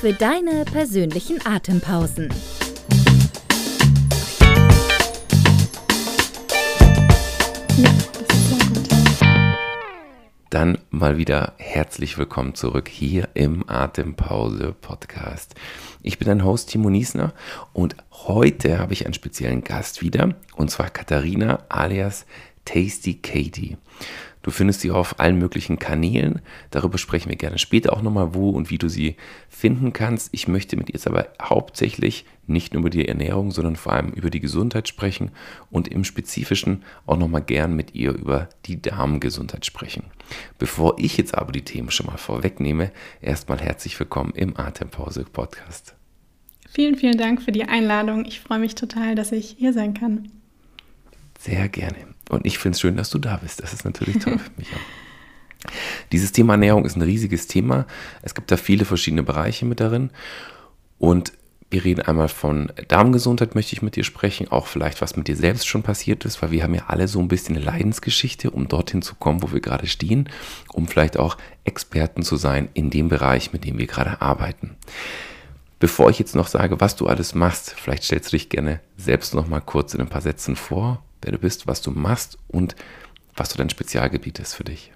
für deine persönlichen Atempausen. Dann mal wieder herzlich willkommen zurück hier im Atempause Podcast. Ich bin dein Host Timo Niesner und heute habe ich einen speziellen Gast wieder und zwar Katharina alias Tasty Katie. Du findest sie auf allen möglichen Kanälen. Darüber sprechen wir gerne später auch nochmal, wo und wie du sie finden kannst. Ich möchte mit ihr jetzt aber hauptsächlich nicht nur über die Ernährung, sondern vor allem über die Gesundheit sprechen und im Spezifischen auch nochmal gern mit ihr über die Darmgesundheit sprechen. Bevor ich jetzt aber die Themen schon mal vorwegnehme, erstmal herzlich willkommen im Atempause Podcast. Vielen, vielen Dank für die Einladung. Ich freue mich total, dass ich hier sein kann. Sehr gerne. Und ich finde es schön, dass du da bist. Das ist natürlich toll für mich auch. Dieses Thema Ernährung ist ein riesiges Thema. Es gibt da viele verschiedene Bereiche mit darin. Und wir reden einmal von Darmgesundheit, möchte ich mit dir sprechen, auch vielleicht, was mit dir selbst schon passiert ist, weil wir haben ja alle so ein bisschen eine Leidensgeschichte, um dorthin zu kommen, wo wir gerade stehen, um vielleicht auch Experten zu sein in dem Bereich, mit dem wir gerade arbeiten. Bevor ich jetzt noch sage, was du alles machst, vielleicht stellst du dich gerne selbst noch mal kurz in ein paar Sätzen vor wer du bist, was du machst und was so dein Spezialgebiet ist für dich.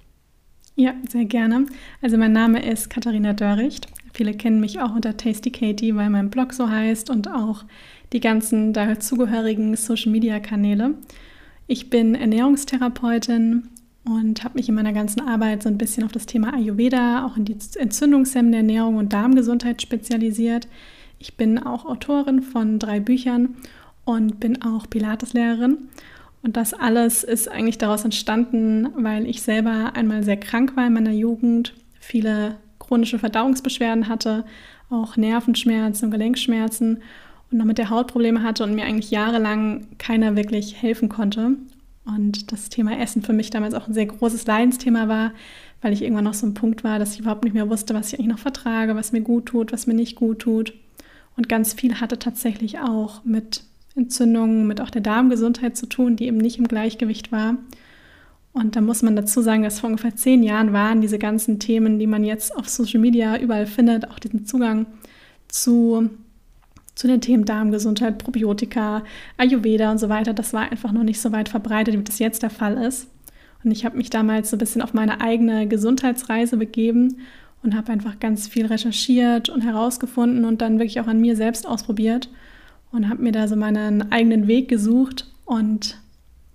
Ja, sehr gerne. Also mein Name ist Katharina Dörricht. Viele kennen mich auch unter Tasty Katie, weil mein Blog so heißt und auch die ganzen dazugehörigen Social-Media-Kanäle. Ich bin Ernährungstherapeutin und habe mich in meiner ganzen Arbeit so ein bisschen auf das Thema Ayurveda, auch in die entzündungshemmende Ernährung und Darmgesundheit spezialisiert. Ich bin auch Autorin von drei Büchern und bin auch Pilateslehrerin. Und das alles ist eigentlich daraus entstanden, weil ich selber einmal sehr krank war in meiner Jugend, viele chronische Verdauungsbeschwerden hatte, auch Nervenschmerzen und Gelenkschmerzen und noch mit der Haut Probleme hatte und mir eigentlich jahrelang keiner wirklich helfen konnte. Und das Thema Essen für mich damals auch ein sehr großes Leidensthema war, weil ich irgendwann noch so ein Punkt war, dass ich überhaupt nicht mehr wusste, was ich eigentlich noch vertrage, was mir gut tut, was mir nicht gut tut. Und ganz viel hatte tatsächlich auch mit Entzündungen, mit auch der Darmgesundheit zu tun, die eben nicht im Gleichgewicht war. Und da muss man dazu sagen, dass vor ungefähr zehn Jahren waren diese ganzen Themen, die man jetzt auf Social Media überall findet, auch diesen Zugang zu, zu den Themen Darmgesundheit, Probiotika, Ayurveda und so weiter, das war einfach noch nicht so weit verbreitet, wie das jetzt der Fall ist. Und ich habe mich damals so ein bisschen auf meine eigene Gesundheitsreise begeben und habe einfach ganz viel recherchiert und herausgefunden und dann wirklich auch an mir selbst ausprobiert und habe mir da so meinen eigenen Weg gesucht und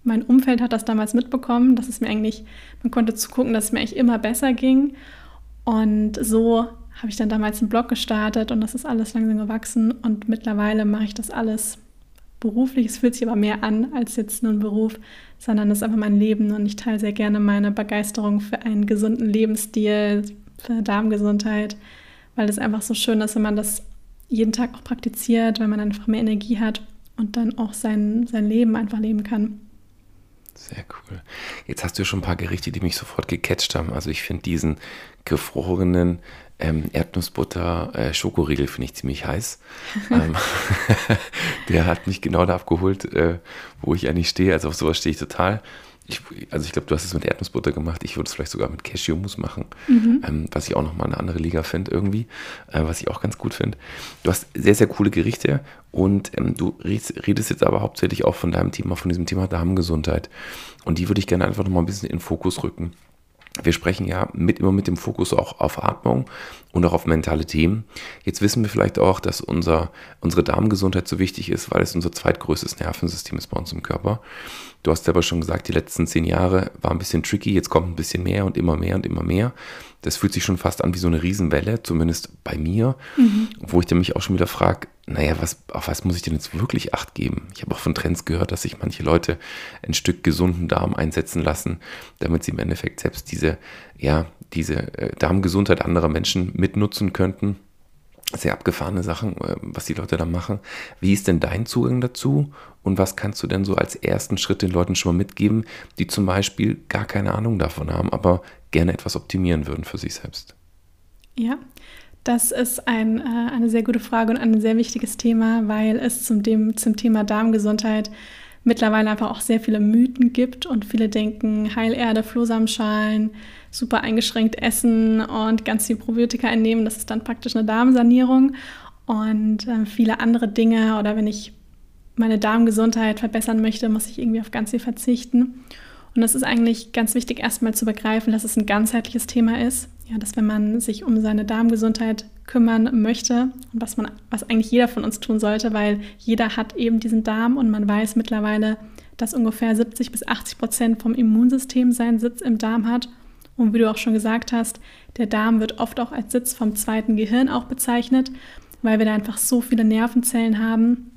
mein Umfeld hat das damals mitbekommen, dass es mir eigentlich, man konnte zugucken, dass es mir eigentlich immer besser ging. Und so habe ich dann damals einen Blog gestartet und das ist alles langsam gewachsen und mittlerweile mache ich das alles beruflich. Es fühlt sich aber mehr an als jetzt nur ein Beruf, sondern es ist einfach mein Leben und ich teile sehr gerne meine Begeisterung für einen gesunden Lebensstil, für Darmgesundheit, weil es einfach so schön ist, wenn man das jeden Tag auch praktiziert, weil man einfach mehr Energie hat und dann auch sein, sein Leben einfach leben kann. Sehr cool. Jetzt hast du schon ein paar Gerichte, die mich sofort gecatcht haben. Also ich finde diesen gefrorenen ähm, Erdnussbutter äh, Schokoriegel finde ich ziemlich heiß. ähm, der hat mich genau da abgeholt, äh, wo ich eigentlich stehe. Also auf sowas stehe ich total. Ich, also ich glaube, du hast es mit Erdnussbutter gemacht. Ich würde es vielleicht sogar mit Cashewmus machen, mhm. ähm, was ich auch nochmal eine andere Liga finde irgendwie, äh, was ich auch ganz gut finde. Du hast sehr, sehr coole Gerichte und ähm, du redest, redest, jetzt aber hauptsächlich auch von deinem Thema, von diesem Thema Darmgesundheit. Und die würde ich gerne einfach nochmal ein bisschen in den Fokus rücken. Wir sprechen ja mit, immer mit dem Fokus auch auf Atmung und auch auf mentale Themen. Jetzt wissen wir vielleicht auch, dass unser, unsere Darmgesundheit so wichtig ist, weil es unser zweitgrößtes Nervensystem ist bei uns im Körper. Du hast selber schon gesagt, die letzten zehn Jahre war ein bisschen tricky, jetzt kommt ein bisschen mehr und immer mehr und immer mehr. Das fühlt sich schon fast an wie so eine Riesenwelle, zumindest bei mir, mhm. wo ich dann mich auch schon wieder frage, naja, was, auf was muss ich denn jetzt wirklich Acht geben? Ich habe auch von Trends gehört, dass sich manche Leute ein Stück gesunden Darm einsetzen lassen, damit sie im Endeffekt selbst diese, ja, diese äh, Darmgesundheit anderer Menschen mitnutzen könnten. Sehr abgefahrene Sachen, äh, was die Leute da machen. Wie ist denn dein Zugang dazu? Und was kannst du denn so als ersten Schritt den Leuten schon mal mitgeben, die zum Beispiel gar keine Ahnung davon haben, aber gerne etwas optimieren würden für sich selbst? Ja, das ist ein, äh, eine sehr gute Frage und ein sehr wichtiges Thema, weil es zum, dem, zum Thema Darmgesundheit mittlerweile einfach auch sehr viele Mythen gibt und viele denken, Heilerde, Flohsamenschalen, super eingeschränkt essen und ganz viel Probiotika einnehmen, das ist dann praktisch eine Darmsanierung und äh, viele andere Dinge oder wenn ich meine Darmgesundheit verbessern möchte, muss ich irgendwie auf ganz viel verzichten. Und es ist eigentlich ganz wichtig, erstmal zu begreifen, dass es ein ganzheitliches Thema ist. Ja, dass wenn man sich um seine Darmgesundheit kümmern möchte und was man, was eigentlich jeder von uns tun sollte, weil jeder hat eben diesen Darm und man weiß mittlerweile, dass ungefähr 70 bis 80 Prozent vom Immunsystem seinen Sitz im Darm hat. Und wie du auch schon gesagt hast, der Darm wird oft auch als Sitz vom zweiten Gehirn auch bezeichnet, weil wir da einfach so viele Nervenzellen haben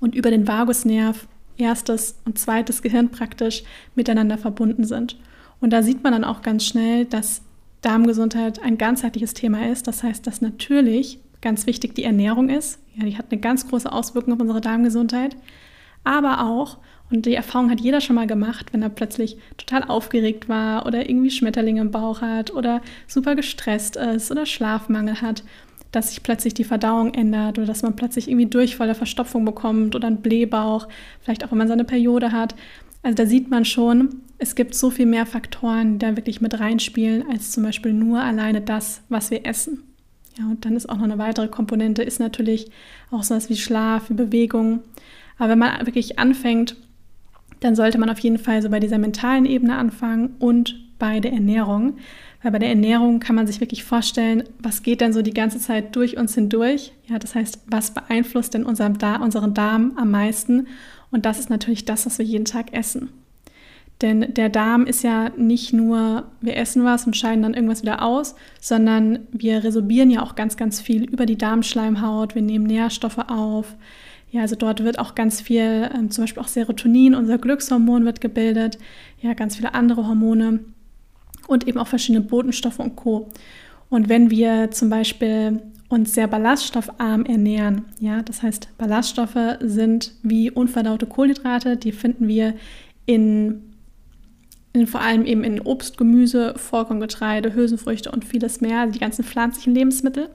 und über den Vagusnerv erstes und zweites Gehirn praktisch miteinander verbunden sind. Und da sieht man dann auch ganz schnell, dass Darmgesundheit ein ganzheitliches Thema ist. Das heißt, dass natürlich ganz wichtig die Ernährung ist. Ja, die hat eine ganz große Auswirkung auf unsere Darmgesundheit. Aber auch, und die Erfahrung hat jeder schon mal gemacht, wenn er plötzlich total aufgeregt war oder irgendwie Schmetterlinge im Bauch hat oder super gestresst ist oder Schlafmangel hat, dass sich plötzlich die Verdauung ändert oder dass man plötzlich irgendwie durchvolle Verstopfung bekommt oder einen Blähbauch, vielleicht auch wenn man seine Periode hat. Also da sieht man schon, es gibt so viel mehr Faktoren, die da wirklich mit reinspielen, als zum Beispiel nur alleine das, was wir essen. Ja, und dann ist auch noch eine weitere Komponente, ist natürlich auch sowas wie Schlaf, wie Bewegung. Aber wenn man wirklich anfängt, dann sollte man auf jeden Fall so bei dieser mentalen Ebene anfangen und bei der Ernährung. Weil bei der Ernährung kann man sich wirklich vorstellen, was geht denn so die ganze Zeit durch uns hindurch? Ja, das heißt, was beeinflusst denn unseren, unseren Darm am meisten? Und das ist natürlich das, was wir jeden Tag essen. Denn der Darm ist ja nicht nur, wir essen was und scheiden dann irgendwas wieder aus, sondern wir resorbieren ja auch ganz, ganz viel über die Darmschleimhaut. Wir nehmen Nährstoffe auf. Ja, also dort wird auch ganz viel, ähm, zum Beispiel auch Serotonin, unser Glückshormon wird gebildet. Ja, ganz viele andere Hormone und eben auch verschiedene Botenstoffe und Co. Und wenn wir zum Beispiel uns sehr ballaststoffarm ernähren, ja, das heißt, Ballaststoffe sind wie unverdaute Kohlenhydrate, die finden wir in, in vor allem eben in Obst, Gemüse, Vollkorngetreide, Hülsenfrüchte und vieles mehr, also die ganzen pflanzlichen Lebensmittel,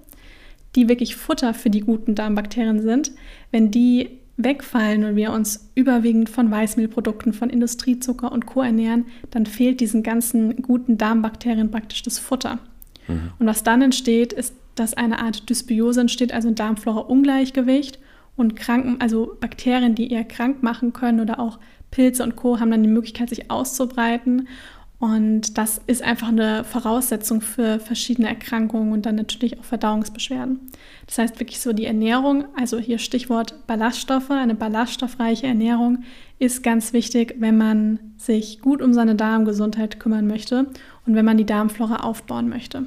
die wirklich Futter für die guten Darmbakterien sind. Wenn die wegfallen und wir uns überwiegend von Weißmehlprodukten, von Industriezucker und Co. ernähren, dann fehlt diesen ganzen guten Darmbakterien praktisch das Futter. Mhm. Und was dann entsteht, ist, dass eine Art Dysbiose entsteht, also ein Darmflora-Ungleichgewicht und Kranken, also Bakterien, die eher krank machen können oder auch Pilze und Co. haben dann die Möglichkeit, sich auszubreiten und das ist einfach eine Voraussetzung für verschiedene Erkrankungen und dann natürlich auch Verdauungsbeschwerden. Das heißt wirklich so die Ernährung, also hier Stichwort Ballaststoffe, eine ballaststoffreiche Ernährung ist ganz wichtig, wenn man sich gut um seine Darmgesundheit kümmern möchte und wenn man die Darmflora aufbauen möchte.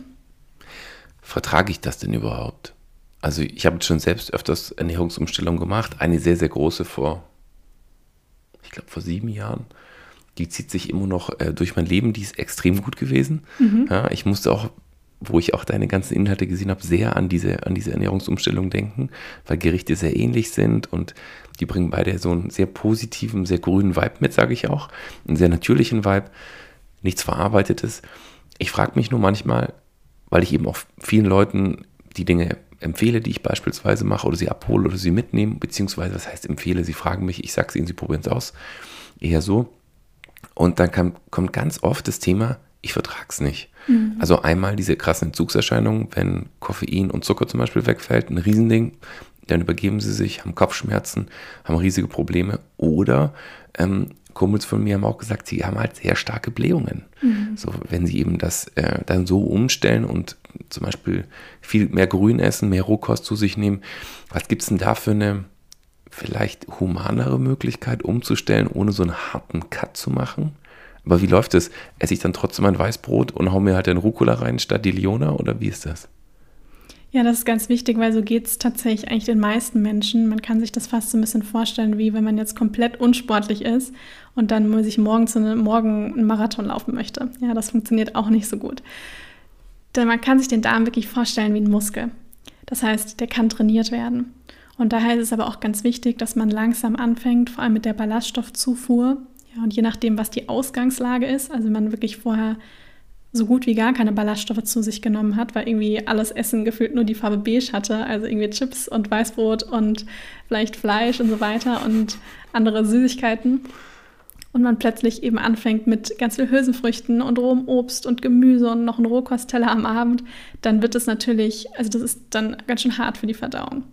Vertrage ich das denn überhaupt? Also ich habe schon selbst öfters Ernährungsumstellung gemacht, eine sehr, sehr große vor, ich glaube vor sieben Jahren die zieht sich immer noch äh, durch mein Leben, die ist extrem gut gewesen. Mhm. Ja, ich musste auch, wo ich auch deine ganzen Inhalte gesehen habe, sehr an diese, an diese Ernährungsumstellung denken, weil Gerichte sehr ähnlich sind und die bringen beide so einen sehr positiven, sehr grünen Vibe mit, sage ich auch. Einen sehr natürlichen Vibe, nichts Verarbeitetes. Ich frage mich nur manchmal, weil ich eben auch vielen Leuten die Dinge empfehle, die ich beispielsweise mache oder sie abhole oder sie mitnehme, beziehungsweise was heißt empfehle, sie fragen mich, ich sage es ihnen, sie probieren es aus. Eher so. Und dann kam, kommt ganz oft das Thema, ich vertrage es nicht. Mhm. Also einmal diese krassen Entzugserscheinungen, wenn Koffein und Zucker zum Beispiel wegfällt, ein Riesending, dann übergeben sie sich, haben Kopfschmerzen, haben riesige Probleme. Oder ähm, Kumpels von mir haben auch gesagt, sie haben halt sehr starke Blähungen. Mhm. So, wenn sie eben das äh, dann so umstellen und zum Beispiel viel mehr Grün essen, mehr Rohkost zu sich nehmen, was gibt es denn da für eine vielleicht humanere Möglichkeit umzustellen, ohne so einen harten Cut zu machen? Aber wie läuft es? Esse ich dann trotzdem ein Weißbrot und hau mir halt den Rucola rein statt die Liona oder wie ist das? Ja, das ist ganz wichtig, weil so geht es tatsächlich eigentlich den meisten Menschen. Man kann sich das fast so ein bisschen vorstellen, wie wenn man jetzt komplett unsportlich ist und dann sich morgen zu einem, morgen einen Marathon laufen möchte. Ja, das funktioniert auch nicht so gut. Denn man kann sich den Darm wirklich vorstellen wie ein Muskel. Das heißt, der kann trainiert werden. Und daher ist es aber auch ganz wichtig, dass man langsam anfängt, vor allem mit der Ballaststoffzufuhr. Ja, und je nachdem, was die Ausgangslage ist, also man wirklich vorher so gut wie gar keine Ballaststoffe zu sich genommen hat, weil irgendwie alles Essen gefühlt nur die Farbe beige hatte, also irgendwie Chips und Weißbrot und vielleicht Fleisch und so weiter und andere Süßigkeiten. Und man plötzlich eben anfängt mit ganz viel Hülsenfrüchten und rohem Obst und Gemüse und noch ein Rohkosteller am Abend, dann wird es natürlich, also das ist dann ganz schön hart für die Verdauung.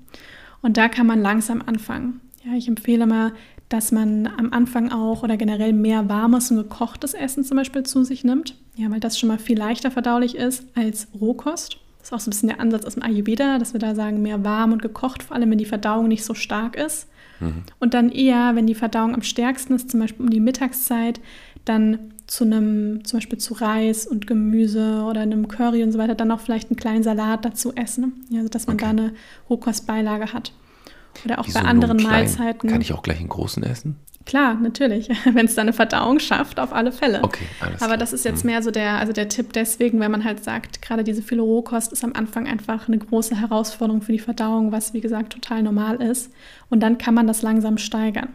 Und da kann man langsam anfangen. Ja, ich empfehle mal, dass man am Anfang auch oder generell mehr warmes und gekochtes Essen zum Beispiel zu sich nimmt. Ja, weil das schon mal viel leichter verdaulich ist als Rohkost. Das ist auch so ein bisschen der Ansatz aus dem Ayurveda, dass wir da sagen, mehr warm und gekocht, vor allem wenn die Verdauung nicht so stark ist. Mhm. Und dann eher, wenn die Verdauung am stärksten ist, zum Beispiel um die Mittagszeit, dann zu einem, zum Beispiel zu Reis und Gemüse oder einem Curry und so weiter, dann auch vielleicht einen kleinen Salat dazu essen. Ja, also dass man okay. da eine Rohkostbeilage hat. Oder auch Wieso bei anderen Mahlzeiten. Kann ich auch gleich einen großen essen? Klar, natürlich. Wenn es da eine Verdauung schafft, auf alle Fälle. Okay, alles Aber klar. das ist jetzt mhm. mehr so der, also der Tipp deswegen, wenn man halt sagt, gerade diese viele Rohkost ist am Anfang einfach eine große Herausforderung für die Verdauung, was wie gesagt total normal ist. Und dann kann man das langsam steigern.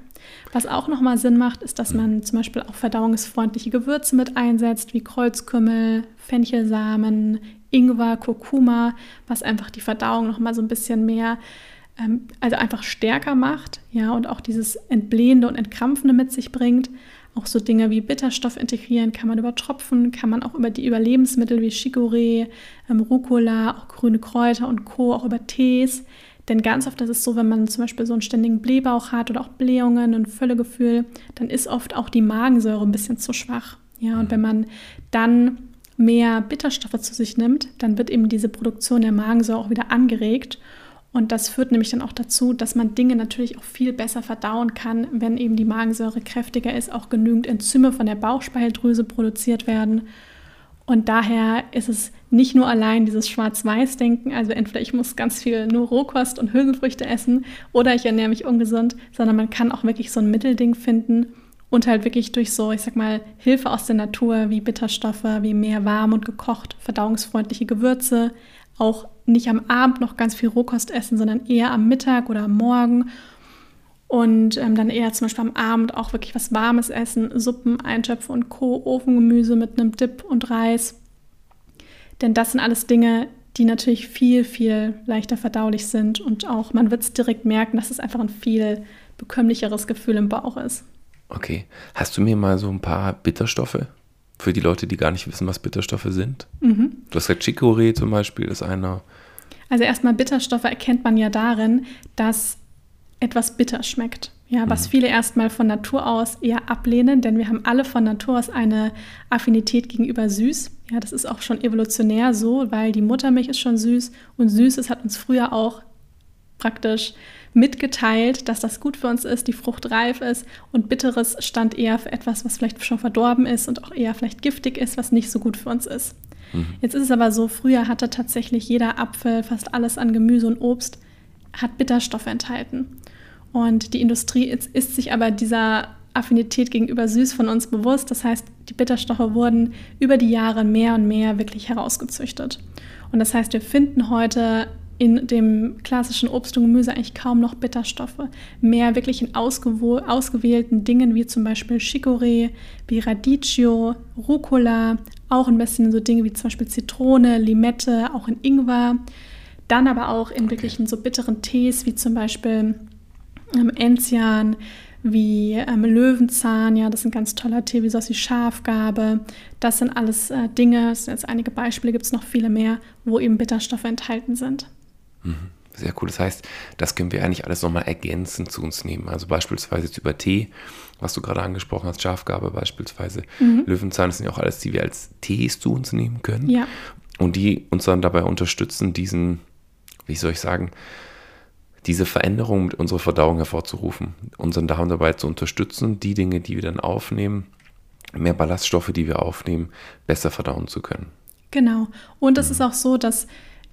Was auch nochmal Sinn macht, ist, dass mhm. man zum Beispiel auch verdauungsfreundliche Gewürze mit einsetzt, wie Kreuzkümmel, Fenchelsamen, Ingwer, Kurkuma, was einfach die Verdauung nochmal so ein bisschen mehr ähm, also einfach stärker macht, ja, und auch dieses Entblähende und Entkrampfende mit sich bringt. Auch so Dinge wie Bitterstoff integrieren kann man über Tropfen, kann man auch über die Überlebensmittel wie Chicorée, ähm, Rucola, auch grüne Kräuter und Co., auch über Tees. Denn ganz oft ist es so, wenn man zum Beispiel so einen ständigen Blähbauch hat oder auch Blähungen und Völlegefühl, dann ist oft auch die Magensäure ein bisschen zu schwach. Ja, und wenn man dann mehr Bitterstoffe zu sich nimmt, dann wird eben diese Produktion der Magensäure auch wieder angeregt. Und das führt nämlich dann auch dazu, dass man Dinge natürlich auch viel besser verdauen kann, wenn eben die Magensäure kräftiger ist, auch genügend Enzyme von der Bauchspeicheldrüse produziert werden. Und daher ist es nicht nur allein dieses Schwarz-Weiß-Denken, also entweder ich muss ganz viel nur Rohkost und Hülsenfrüchte essen oder ich ernähre mich ungesund, sondern man kann auch wirklich so ein Mittelding finden und halt wirklich durch so, ich sag mal, Hilfe aus der Natur wie Bitterstoffe, wie mehr warm und gekocht, verdauungsfreundliche Gewürze, auch nicht am Abend noch ganz viel Rohkost essen, sondern eher am Mittag oder am Morgen. Und ähm, dann eher zum Beispiel am Abend auch wirklich was Warmes essen, Suppen, Eintöpfe und Co., Ofengemüse mit einem Dip und Reis. Denn das sind alles Dinge, die natürlich viel, viel leichter verdaulich sind. Und auch man wird es direkt merken, dass es einfach ein viel bekömmlicheres Gefühl im Bauch ist. Okay. Hast du mir mal so ein paar Bitterstoffe für die Leute, die gar nicht wissen, was Bitterstoffe sind? Mhm. Du hast gesagt, Chicorée zum Beispiel ist einer. Also erstmal Bitterstoffe erkennt man ja darin, dass etwas bitter schmeckt. Ja, was mhm. viele erstmal von Natur aus eher ablehnen, denn wir haben alle von Natur aus eine Affinität gegenüber süß. Ja, das ist auch schon evolutionär so, weil die Muttermilch ist schon süß und Süßes hat uns früher auch praktisch mitgeteilt, dass das gut für uns ist, die Frucht reif ist und bitteres stand eher für etwas, was vielleicht schon verdorben ist und auch eher vielleicht giftig ist, was nicht so gut für uns ist. Mhm. Jetzt ist es aber so, früher hatte tatsächlich jeder Apfel, fast alles an Gemüse und Obst, hat Bitterstoffe enthalten. Und die Industrie ist, ist sich aber dieser Affinität gegenüber süß von uns bewusst. Das heißt, die Bitterstoffe wurden über die Jahre mehr und mehr wirklich herausgezüchtet. Und das heißt, wir finden heute in dem klassischen Obst und Gemüse eigentlich kaum noch Bitterstoffe. Mehr wirklich in ausgewählten Dingen wie zum Beispiel Chicorée, wie Radicchio, Rucola, auch ein bisschen so Dinge wie zum Beispiel Zitrone, Limette, auch in Ingwer. Dann aber auch in wirklichen so bitteren Tees wie zum Beispiel ähm, Enzian, wie ähm, Löwenzahn, ja, das ist ein ganz toller Tee, wie sowas wie Schafgabe. Das sind alles äh, Dinge, das sind jetzt einige Beispiele, gibt es noch viele mehr, wo eben Bitterstoffe enthalten sind. Mhm. Sehr cool. Das heißt, das können wir eigentlich alles nochmal ergänzend zu uns nehmen. Also beispielsweise jetzt über Tee, was du gerade angesprochen hast, Schafgabe beispielsweise. Mhm. Löwenzahn, das sind ja auch alles, die wir als Tees zu uns nehmen können. Ja. Und die uns dann dabei unterstützen, diesen, wie soll ich sagen, diese Veränderung mit unserer Verdauung hervorzurufen, unseren Darm dabei zu unterstützen, die Dinge, die wir dann aufnehmen, mehr Ballaststoffe, die wir aufnehmen, besser verdauen zu können. Genau. Und es mhm. ist auch so, dass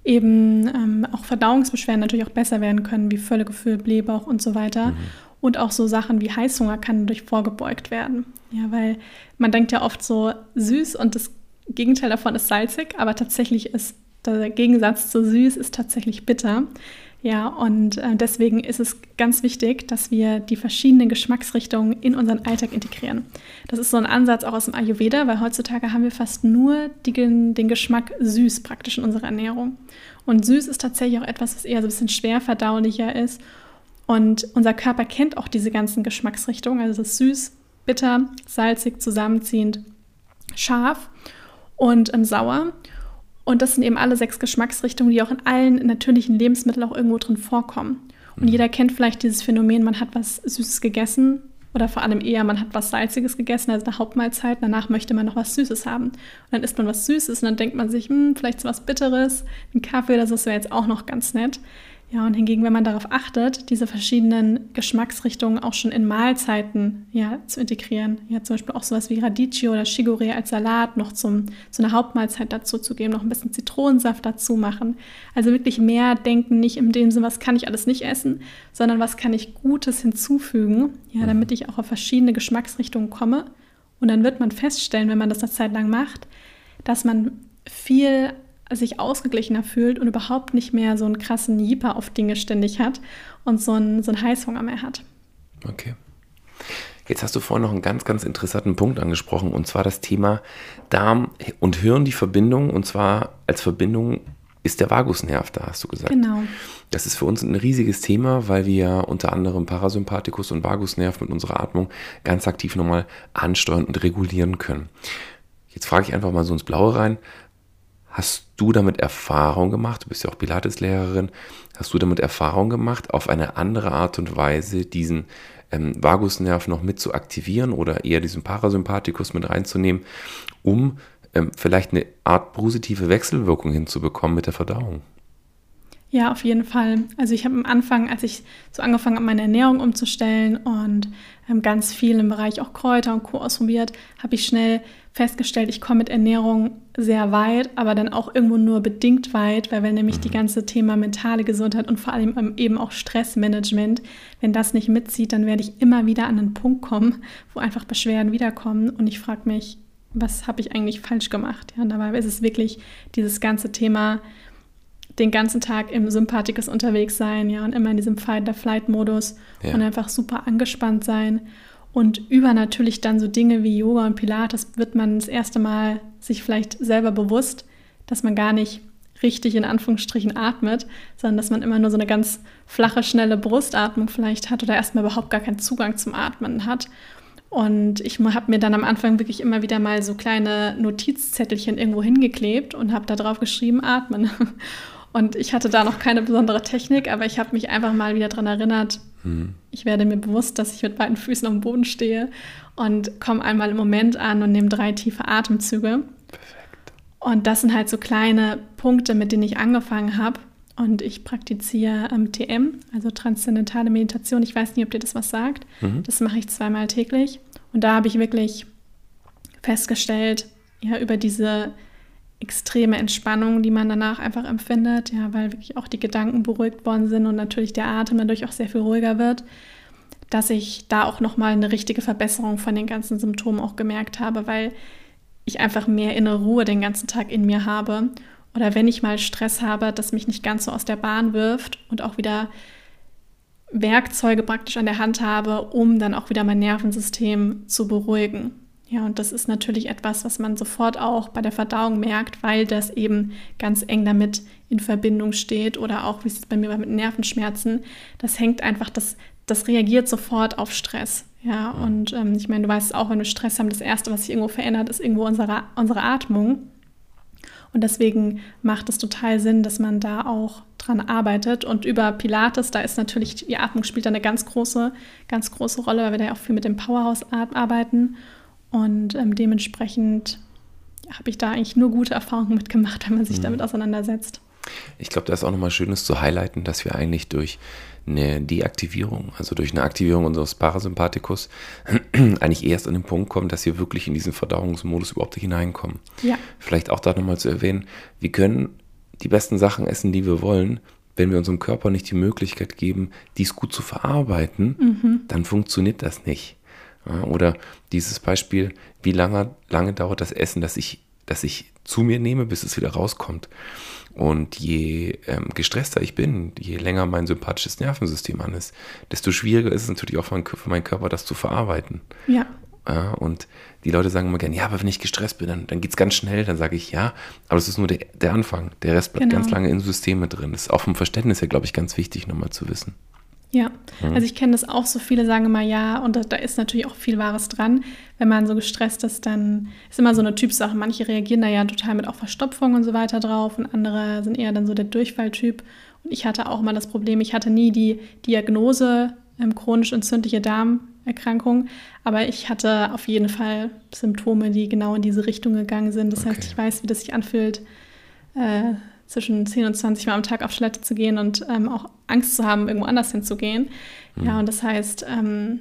eben ähm, auch Verdauungsbeschwerden natürlich auch besser werden können, wie Völlegefühl, Blähbauch und so weiter. Mhm. Und auch so Sachen wie Heißhunger kann dadurch vorgebeugt werden. Ja, weil man denkt ja oft so süß und das Gegenteil davon ist salzig, aber tatsächlich ist der Gegensatz zu süß ist tatsächlich bitter. Ja, und äh, deswegen ist es ganz wichtig, dass wir die verschiedenen Geschmacksrichtungen in unseren Alltag integrieren. Das ist so ein Ansatz auch aus dem Ayurveda, weil heutzutage haben wir fast nur die, den Geschmack süß praktisch in unserer Ernährung. Und süß ist tatsächlich auch etwas, was eher so ein bisschen schwer verdaulicher ist. Und unser Körper kennt auch diese ganzen Geschmacksrichtungen. Also das süß, bitter, salzig, zusammenziehend, scharf und ähm, sauer. Und das sind eben alle sechs Geschmacksrichtungen, die auch in allen natürlichen Lebensmitteln auch irgendwo drin vorkommen. Und mhm. jeder kennt vielleicht dieses Phänomen, man hat was Süßes gegessen oder vor allem eher, man hat was Salziges gegessen, also eine Hauptmahlzeit, danach möchte man noch was Süßes haben. Und dann isst man was Süßes und dann denkt man sich, hm, vielleicht so was Bitteres, ein Kaffee oder so, das wäre jetzt auch noch ganz nett. Ja, und hingegen, wenn man darauf achtet, diese verschiedenen Geschmacksrichtungen auch schon in Mahlzeiten ja, zu integrieren, ja, zum Beispiel auch sowas wie Radicchio oder Shigure als Salat noch zum, zu einer Hauptmahlzeit dazu zu geben, noch ein bisschen Zitronensaft dazu machen. Also wirklich mehr denken, nicht in dem Sinne, was kann ich alles nicht essen, sondern was kann ich Gutes hinzufügen, ja, damit ich auch auf verschiedene Geschmacksrichtungen komme. Und dann wird man feststellen, wenn man das eine Zeit lang macht, dass man viel sich ausgeglichener fühlt und überhaupt nicht mehr so einen krassen Jieper auf Dinge ständig hat und so einen, so einen Heißhunger mehr hat. Okay. Jetzt hast du vorhin noch einen ganz, ganz interessanten Punkt angesprochen, und zwar das Thema Darm und Hirn, die Verbindung, und zwar als Verbindung ist der Vagusnerv da, hast du gesagt. Genau. Das ist für uns ein riesiges Thema, weil wir unter anderem Parasympathikus und Vagusnerv mit unserer Atmung ganz aktiv nochmal ansteuern und regulieren können. Jetzt frage ich einfach mal so ins Blaue rein. Hast du damit Erfahrung gemacht? Du bist ja auch Pilates-Lehrerin. Hast du damit Erfahrung gemacht, auf eine andere Art und Weise diesen ähm, Vagusnerv noch mit zu aktivieren oder eher diesen Parasympathikus mit reinzunehmen, um ähm, vielleicht eine Art positive Wechselwirkung hinzubekommen mit der Verdauung? Ja, auf jeden Fall. Also ich habe am Anfang, als ich so angefangen habe, meine Ernährung umzustellen und ähm, ganz viel im Bereich auch Kräuter und Co. ausprobiert, habe ich schnell festgestellt, ich komme mit Ernährung sehr weit, aber dann auch irgendwo nur bedingt weit, weil wenn nämlich die mhm. ganze Thema mentale Gesundheit und vor allem ähm, eben auch Stressmanagement, wenn das nicht mitzieht, dann werde ich immer wieder an einen Punkt kommen, wo einfach Beschwerden wiederkommen und ich frage mich, was habe ich eigentlich falsch gemacht? Ja, und dabei ist es wirklich dieses ganze Thema den ganzen Tag im Sympathikus unterwegs sein, ja, und immer in diesem Fight-or-Flight-Modus ja. und einfach super angespannt sein. Und über natürlich dann so Dinge wie Yoga und Pilates wird man das erste Mal sich vielleicht selber bewusst, dass man gar nicht richtig in Anführungsstrichen atmet, sondern dass man immer nur so eine ganz flache, schnelle Brustatmung vielleicht hat oder erstmal überhaupt gar keinen Zugang zum Atmen hat. Und ich habe mir dann am Anfang wirklich immer wieder mal so kleine Notizzettelchen irgendwo hingeklebt und habe da drauf geschrieben, atmen. Und ich hatte da noch keine besondere Technik, aber ich habe mich einfach mal wieder daran erinnert, mhm. ich werde mir bewusst, dass ich mit beiden Füßen dem Boden stehe und komme einmal im Moment an und nehme drei tiefe Atemzüge. Perfekt. Und das sind halt so kleine Punkte, mit denen ich angefangen habe. Und ich praktiziere ähm, TM, also transzendentale Meditation. Ich weiß nicht, ob dir das was sagt. Mhm. Das mache ich zweimal täglich. Und da habe ich wirklich festgestellt, ja, über diese extreme Entspannung, die man danach einfach empfindet, ja, weil wirklich auch die Gedanken beruhigt worden sind und natürlich der Atem dadurch auch sehr viel ruhiger wird, dass ich da auch nochmal eine richtige Verbesserung von den ganzen Symptomen auch gemerkt habe, weil ich einfach mehr innere Ruhe den ganzen Tag in mir habe. Oder wenn ich mal Stress habe, dass mich nicht ganz so aus der Bahn wirft und auch wieder Werkzeuge praktisch an der Hand habe, um dann auch wieder mein Nervensystem zu beruhigen. Ja, und das ist natürlich etwas, was man sofort auch bei der Verdauung merkt, weil das eben ganz eng damit in Verbindung steht oder auch, wie es bei mir war mit Nervenschmerzen, das hängt einfach, das, das reagiert sofort auf Stress. Ja, und ähm, ich meine, du weißt auch, wenn wir Stress haben, das Erste, was sich irgendwo verändert, ist irgendwo unsere, unsere Atmung. Und deswegen macht es total Sinn, dass man da auch dran arbeitet. Und über Pilates, da ist natürlich, die Atmung spielt da eine ganz große, ganz große Rolle, weil wir da ja auch viel mit dem Powerhouse arbeiten. Und ähm, dementsprechend habe ich da eigentlich nur gute Erfahrungen mitgemacht, wenn man sich mhm. damit auseinandersetzt. Ich glaube, da ist auch nochmal Schönes zu highlighten, dass wir eigentlich durch eine Deaktivierung, also durch eine Aktivierung unseres Parasympathikus, eigentlich erst an den Punkt kommen, dass wir wirklich in diesen Verdauungsmodus überhaupt hineinkommen. Ja. Vielleicht auch da nochmal zu erwähnen, wir können die besten Sachen essen, die wir wollen. Wenn wir unserem Körper nicht die Möglichkeit geben, dies gut zu verarbeiten, mhm. dann funktioniert das nicht. Oder dieses Beispiel, wie lange, lange dauert das Essen, das ich das ich zu mir nehme, bis es wieder rauskommt. Und je ähm, gestresster ich bin, je länger mein sympathisches Nervensystem an ist, desto schwieriger ist es natürlich auch für meinen Körper, das zu verarbeiten. Ja. ja. Und die Leute sagen immer gerne, ja, aber wenn ich gestresst bin, dann, dann geht es ganz schnell. Dann sage ich, ja, aber es ist nur der, der Anfang. Der Rest bleibt genau. ganz lange in Systeme drin. Das ist auch vom Verständnis her, glaube ich, ganz wichtig, nochmal zu wissen. Ja, mhm. also ich kenne das auch so, viele sagen immer ja und da, da, ist natürlich auch viel Wahres dran. Wenn man so gestresst ist, dann ist immer so eine Typsache. Manche reagieren da ja total mit auch Verstopfung und so weiter drauf und andere sind eher dann so der Durchfalltyp. Und ich hatte auch mal das Problem, ich hatte nie die Diagnose ähm, chronisch entzündliche Darmerkrankung, aber ich hatte auf jeden Fall Symptome, die genau in diese Richtung gegangen sind. Das okay. heißt, ich weiß, wie das sich anfühlt. Äh, zwischen 10 und 20 Mal am Tag auf Toilette zu gehen und ähm, auch Angst zu haben, irgendwo anders hinzugehen. Mhm. Ja, und das heißt, ähm,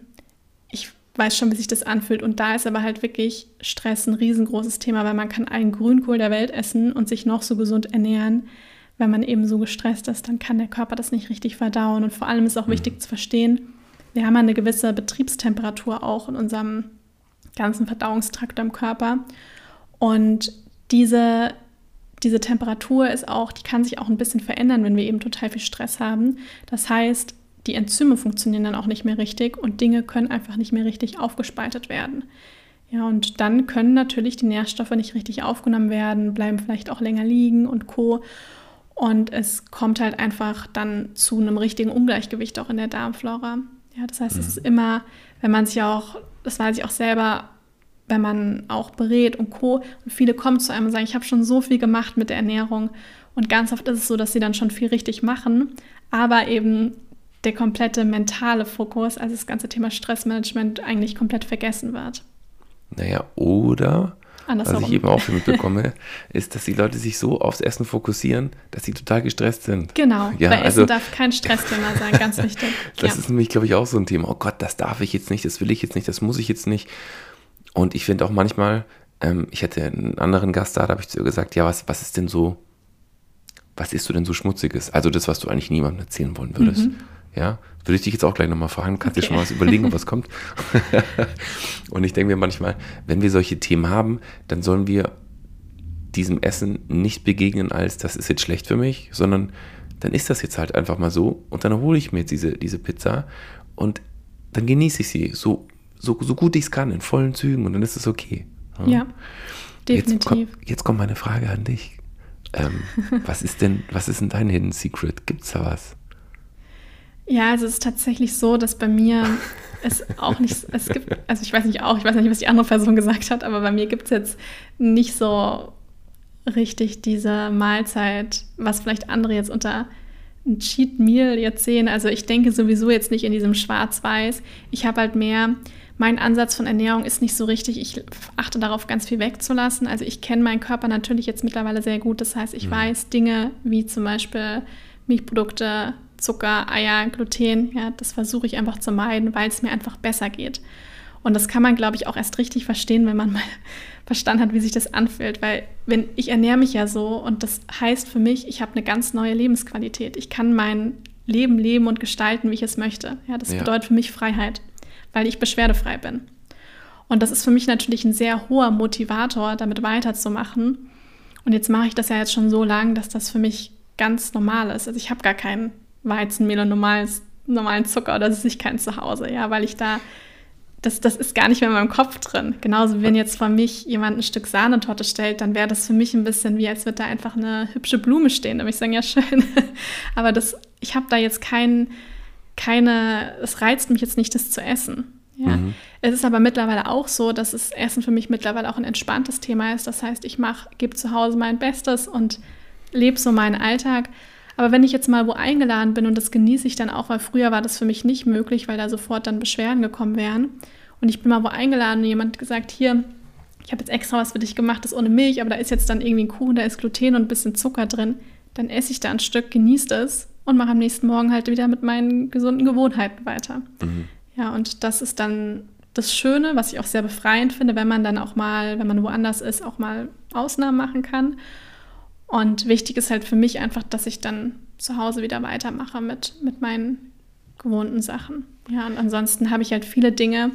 ich weiß schon, wie sich das anfühlt. Und da ist aber halt wirklich Stress ein riesengroßes Thema, weil man kann allen Grünkohl der Welt essen und sich noch so gesund ernähren. Wenn man eben so gestresst ist, dann kann der Körper das nicht richtig verdauen. Und vor allem ist auch mhm. wichtig zu verstehen, wir haben eine gewisse Betriebstemperatur auch in unserem ganzen Verdauungstrakt im Körper. Und diese diese Temperatur ist auch, die kann sich auch ein bisschen verändern, wenn wir eben total viel Stress haben. Das heißt, die Enzyme funktionieren dann auch nicht mehr richtig und Dinge können einfach nicht mehr richtig aufgespaltet werden. Ja, und dann können natürlich die Nährstoffe nicht richtig aufgenommen werden, bleiben vielleicht auch länger liegen und co. Und es kommt halt einfach dann zu einem richtigen Ungleichgewicht auch in der Darmflora. Ja, das heißt, es ist mhm. immer, wenn man sich auch, das weiß ich auch selber, wenn man auch berät und Co. Und viele kommen zu einem und sagen, ich habe schon so viel gemacht mit der Ernährung. Und ganz oft ist es so, dass sie dann schon viel richtig machen, aber eben der komplette mentale Fokus, also das ganze Thema Stressmanagement, eigentlich komplett vergessen wird. Naja, oder Andersherum. was ich eben auch viel mitbekomme, ist, dass die Leute sich so aufs Essen fokussieren, dass sie total gestresst sind. Genau, ja, bei also, Essen darf kein Stressthema sein, ganz wichtig. das ja. ist nämlich, glaube ich, auch so ein Thema. Oh Gott, das darf ich jetzt nicht, das will ich jetzt nicht, das muss ich jetzt nicht. Und ich finde auch manchmal, ähm, ich hatte einen anderen Gast da, da habe ich zu ihr gesagt, ja, was, was ist denn so, was isst du denn so Schmutziges? Also das, was du eigentlich niemandem erzählen wollen würdest. Mhm. Ja, würde ich dich jetzt auch gleich nochmal fragen, kannst okay. dir schon mal was überlegen, was kommt. und ich denke mir manchmal, wenn wir solche Themen haben, dann sollen wir diesem Essen nicht begegnen als, das ist jetzt schlecht für mich, sondern dann ist das jetzt halt einfach mal so und dann hole ich mir jetzt diese, diese Pizza und dann genieße ich sie so so, so gut ich es kann, in vollen Zügen und dann ist es okay. Ja, ja definitiv. Jetzt, komm, jetzt, kommt meine Frage an dich. Ähm, was ist denn, was ist denn dein Hidden Secret? Gibt es da was? Ja, also es ist tatsächlich so, dass bei mir es auch nicht, es gibt, also ich weiß nicht auch, ich weiß nicht, was die andere Person gesagt hat, aber bei mir gibt es jetzt nicht so richtig diese Mahlzeit, was vielleicht andere jetzt unter ein Cheat Meal jetzt sehen. Also ich denke sowieso jetzt nicht in diesem Schwarz-Weiß. Ich habe halt mehr mein Ansatz von Ernährung ist nicht so richtig. Ich achte darauf, ganz viel wegzulassen. Also ich kenne meinen Körper natürlich jetzt mittlerweile sehr gut. Das heißt, ich mhm. weiß Dinge wie zum Beispiel Milchprodukte, Zucker, Eier, Gluten. Ja, das versuche ich einfach zu meiden, weil es mir einfach besser geht. Und das kann man, glaube ich, auch erst richtig verstehen, wenn man mal verstanden hat, wie sich das anfühlt. Weil wenn ich ernähre mich ja so und das heißt für mich, ich habe eine ganz neue Lebensqualität. Ich kann mein Leben leben und gestalten, wie ich es möchte. Ja, das ja. bedeutet für mich Freiheit weil ich beschwerdefrei bin. Und das ist für mich natürlich ein sehr hoher Motivator, damit weiterzumachen. Und jetzt mache ich das ja jetzt schon so lange, dass das für mich ganz normal ist. Also ich habe gar kein Weizenmehl und normales, normalen Zucker oder Süßigkeiten zu Hause, ja, weil ich da, das, das ist gar nicht mehr in meinem Kopf drin. Genauso, wenn jetzt vor mich jemand ein Stück Sahnetorte stellt, dann wäre das für mich ein bisschen wie, als würde da einfach eine hübsche Blume stehen. Da würde ich sagen, ja, schön. Aber das, ich habe da jetzt keinen keine, es reizt mich jetzt nicht, das zu essen. Ja. Mhm. Es ist aber mittlerweile auch so, dass das Essen für mich mittlerweile auch ein entspanntes Thema ist. Das heißt, ich mache, gebe zu Hause mein Bestes und lebe so meinen Alltag. Aber wenn ich jetzt mal wo eingeladen bin und das genieße ich dann auch, weil früher war das für mich nicht möglich, weil da sofort dann Beschwerden gekommen wären. Und ich bin mal wo eingeladen und jemand gesagt, hier, ich habe jetzt extra was für dich gemacht, das ist ohne Milch, aber da ist jetzt dann irgendwie ein Kuchen, da ist Gluten und ein bisschen Zucker drin. Dann esse ich da ein Stück, genieße es und mache am nächsten Morgen halt wieder mit meinen gesunden Gewohnheiten weiter. Mhm. Ja, und das ist dann das Schöne, was ich auch sehr befreiend finde, wenn man dann auch mal, wenn man woanders ist, auch mal Ausnahmen machen kann. Und wichtig ist halt für mich einfach, dass ich dann zu Hause wieder weitermache mit, mit meinen gewohnten Sachen. Ja, und ansonsten habe ich halt viele Dinge,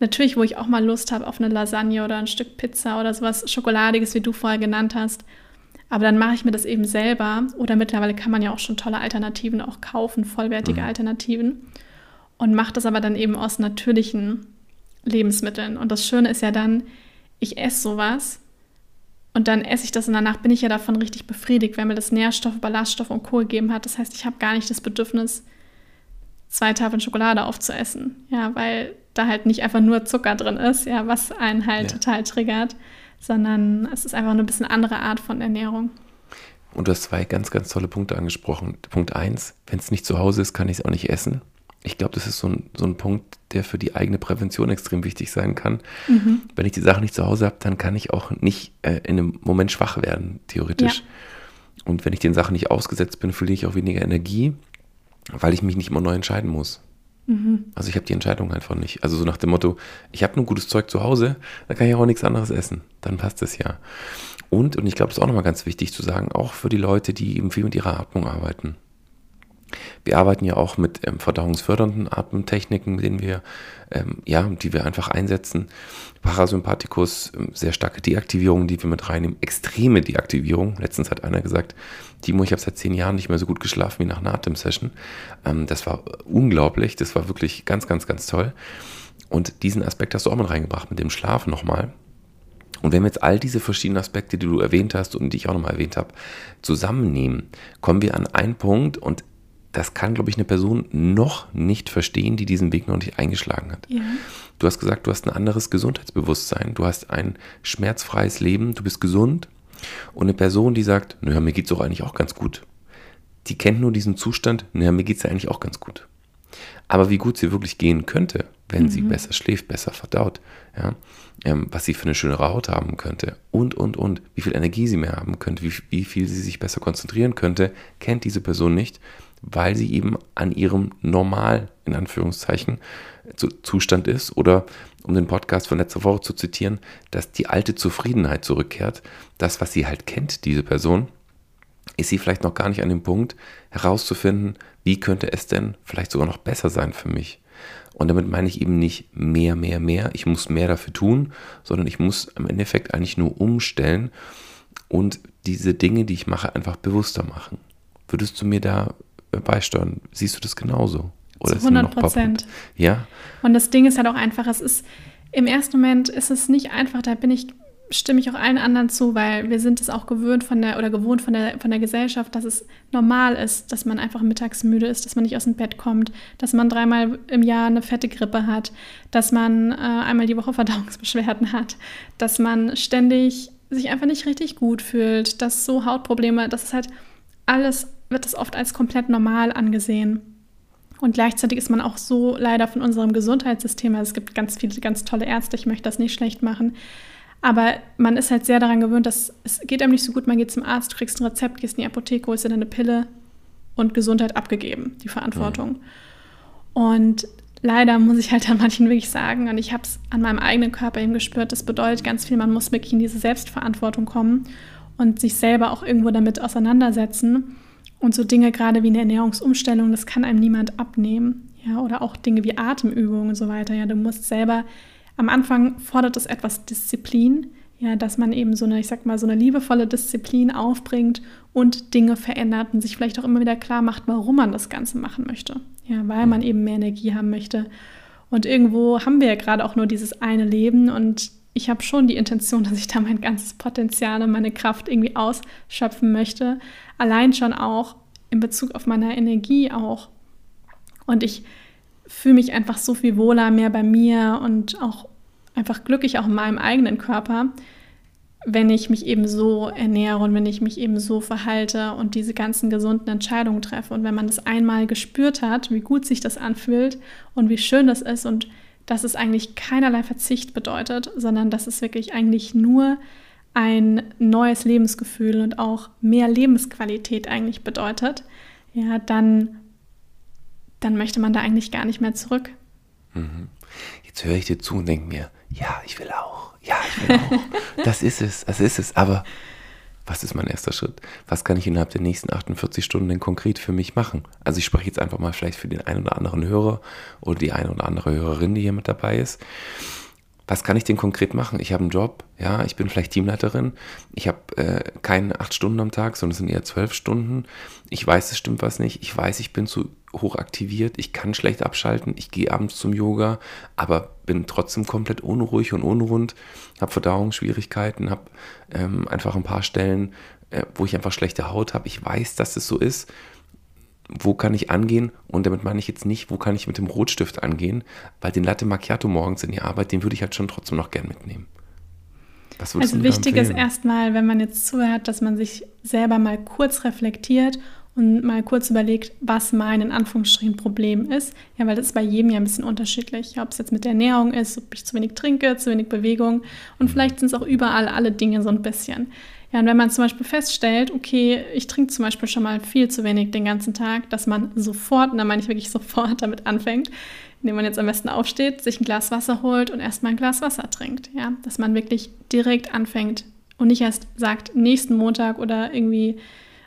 natürlich, wo ich auch mal Lust habe auf eine Lasagne oder ein Stück Pizza oder sowas Schokoladiges, wie du vorher genannt hast. Aber dann mache ich mir das eben selber. Oder mittlerweile kann man ja auch schon tolle Alternativen auch kaufen, vollwertige mhm. Alternativen. Und mache das aber dann eben aus natürlichen Lebensmitteln. Und das Schöne ist ja dann, ich esse sowas und dann esse ich das und danach bin ich ja davon richtig befriedigt, weil mir das Nährstoffe, Ballaststoffe und Co. gegeben hat. Das heißt, ich habe gar nicht das Bedürfnis, zwei Tafeln Schokolade aufzuessen. Ja, weil da halt nicht einfach nur Zucker drin ist, ja, was einen halt ja. total triggert, sondern es ist einfach eine bisschen andere Art von Ernährung. Und du hast zwei ganz, ganz tolle Punkte angesprochen. Punkt eins, wenn es nicht zu Hause ist, kann ich es auch nicht essen ich glaube, das ist so ein, so ein Punkt, der für die eigene Prävention extrem wichtig sein kann. Mhm. Wenn ich die Sache nicht zu Hause habe, dann kann ich auch nicht äh, in einem Moment schwach werden, theoretisch. Ja. Und wenn ich den Sachen nicht ausgesetzt bin, verliere ich auch weniger Energie, weil ich mich nicht immer neu entscheiden muss. Mhm. Also ich habe die Entscheidung einfach nicht. Also so nach dem Motto, ich habe nur gutes Zeug zu Hause, dann kann ich auch nichts anderes essen. Dann passt es ja. Und, und ich glaube, das ist auch nochmal ganz wichtig zu sagen, auch für die Leute, die eben viel mit ihrer Atmung arbeiten. Wir arbeiten ja auch mit ähm, verdauungsfördernden Atemtechniken, denen wir, ähm, ja, die wir einfach einsetzen. Parasympathikus, ähm, sehr starke Deaktivierung, die wir mit reinnehmen, extreme Deaktivierung. Letztens hat einer gesagt, Timo, ich habe seit zehn Jahren nicht mehr so gut geschlafen wie nach einer Atemsession. Ähm, das war unglaublich, das war wirklich ganz, ganz, ganz toll. Und diesen Aspekt hast du auch mit reingebracht, mit dem Schlaf nochmal. Und wenn wir jetzt all diese verschiedenen Aspekte, die du erwähnt hast und die ich auch nochmal erwähnt habe, zusammennehmen, kommen wir an einen Punkt und das kann, glaube ich, eine Person noch nicht verstehen, die diesen Weg noch nicht eingeschlagen hat. Ja. Du hast gesagt, du hast ein anderes Gesundheitsbewusstsein. Du hast ein schmerzfreies Leben, du bist gesund. Und eine Person, die sagt, naja, mir geht es doch eigentlich auch ganz gut, die kennt nur diesen Zustand, naja, mir geht es ja eigentlich auch ganz gut. Aber wie gut sie wirklich gehen könnte, wenn mhm. sie besser schläft, besser verdaut, ja, ähm, was sie für eine schönere Haut haben könnte und, und, und, wie viel Energie sie mehr haben könnte, wie, wie viel sie sich besser konzentrieren könnte, kennt diese Person nicht weil sie eben an ihrem Normal, in Anführungszeichen, Zustand ist. Oder um den Podcast von letzter Woche zu zitieren, dass die alte Zufriedenheit zurückkehrt. Das, was sie halt kennt, diese Person, ist sie vielleicht noch gar nicht an dem Punkt herauszufinden, wie könnte es denn vielleicht sogar noch besser sein für mich. Und damit meine ich eben nicht mehr, mehr, mehr. Ich muss mehr dafür tun, sondern ich muss im Endeffekt eigentlich nur umstellen und diese Dinge, die ich mache, einfach bewusster machen. Würdest du mir da beisteuern. Siehst du das genauso? Oder Zu 100 Prozent. Ja. Und das Ding ist halt auch einfach, es ist, im ersten Moment ist es nicht einfach, da bin ich, stimme ich auch allen anderen zu, weil wir sind es auch gewöhnt von der, oder gewohnt von der, von der Gesellschaft, dass es normal ist, dass man einfach mittags müde ist, dass man nicht aus dem Bett kommt, dass man dreimal im Jahr eine fette Grippe hat, dass man äh, einmal die Woche Verdauungsbeschwerden hat, dass man ständig sich einfach nicht richtig gut fühlt, dass so Hautprobleme, das ist halt alles wird das oft als komplett normal angesehen. Und gleichzeitig ist man auch so leider von unserem Gesundheitssystem, also es gibt ganz viele ganz tolle Ärzte, ich möchte das nicht schlecht machen, aber man ist halt sehr daran gewöhnt, dass es geht einem nicht so gut, man geht zum Arzt, du kriegst ein Rezept, gehst in die Apotheke, holst dir eine Pille und Gesundheit abgegeben, die Verantwortung. Mhm. Und leider muss ich halt an manchen wirklich sagen, und ich habe es an meinem eigenen Körper eben gespürt, das bedeutet ganz viel, man muss wirklich in diese Selbstverantwortung kommen und sich selber auch irgendwo damit auseinandersetzen. Und so Dinge gerade wie eine Ernährungsumstellung, das kann einem niemand abnehmen. Ja, oder auch Dinge wie Atemübungen und so weiter. Ja, du musst selber, am Anfang fordert es etwas Disziplin, ja, dass man eben so eine, ich sag mal, so eine liebevolle Disziplin aufbringt und Dinge verändert und sich vielleicht auch immer wieder klar macht, warum man das Ganze machen möchte. Ja, weil man eben mehr Energie haben möchte. Und irgendwo haben wir ja gerade auch nur dieses eine Leben und ich habe schon die Intention, dass ich da mein ganzes Potenzial und meine Kraft irgendwie ausschöpfen möchte. Allein schon auch in Bezug auf meine Energie auch. Und ich fühle mich einfach so viel wohler, mehr bei mir und auch einfach glücklich auch in meinem eigenen Körper, wenn ich mich eben so ernähre und wenn ich mich eben so verhalte und diese ganzen gesunden Entscheidungen treffe. Und wenn man das einmal gespürt hat, wie gut sich das anfühlt und wie schön das ist und dass es eigentlich keinerlei Verzicht bedeutet, sondern dass es wirklich eigentlich nur ein neues Lebensgefühl und auch mehr Lebensqualität eigentlich bedeutet, ja, dann, dann möchte man da eigentlich gar nicht mehr zurück. Mhm. Jetzt höre ich dir zu und denke mir, ja, ich will auch, ja, ich will auch. das ist es, das ist es. Aber was ist mein erster Schritt? Was kann ich innerhalb der nächsten 48 Stunden denn konkret für mich machen? Also ich spreche jetzt einfach mal vielleicht für den einen oder anderen Hörer oder die eine oder andere Hörerin, die hier mit dabei ist was kann ich denn konkret machen? Ich habe einen Job, ja, ich bin vielleicht Teamleiterin, ich habe äh, keine acht Stunden am Tag, sondern es sind eher zwölf Stunden. Ich weiß, es stimmt was nicht. Ich weiß, ich bin zu hoch aktiviert, ich kann schlecht abschalten, ich gehe abends zum Yoga, aber bin trotzdem komplett unruhig und unrund, habe Verdauungsschwierigkeiten, habe ähm, einfach ein paar Stellen, äh, wo ich einfach schlechte Haut habe. Ich weiß, dass es so ist wo kann ich angehen? Und damit meine ich jetzt nicht, wo kann ich mit dem Rotstift angehen, weil den Latte Macchiato morgens in die Arbeit, den würde ich halt schon trotzdem noch gern mitnehmen. also wichtig ist erstmal, wenn man jetzt zuhört, dass man sich selber mal kurz reflektiert und mal kurz überlegt, was mein in Anführungsstrichen Problem ist. Ja, weil das ist bei jedem ja ein bisschen unterschiedlich. ob es jetzt mit der Ernährung ist, ob ich zu wenig trinke, zu wenig Bewegung und mhm. vielleicht sind es auch überall alle Dinge so ein bisschen. Ja, und wenn man zum Beispiel feststellt, okay, ich trinke zum Beispiel schon mal viel zu wenig den ganzen Tag, dass man sofort, und da meine ich wirklich sofort damit anfängt, indem man jetzt am besten aufsteht, sich ein Glas Wasser holt und erstmal ein Glas Wasser trinkt. Ja, dass man wirklich direkt anfängt und nicht erst sagt, nächsten Montag oder irgendwie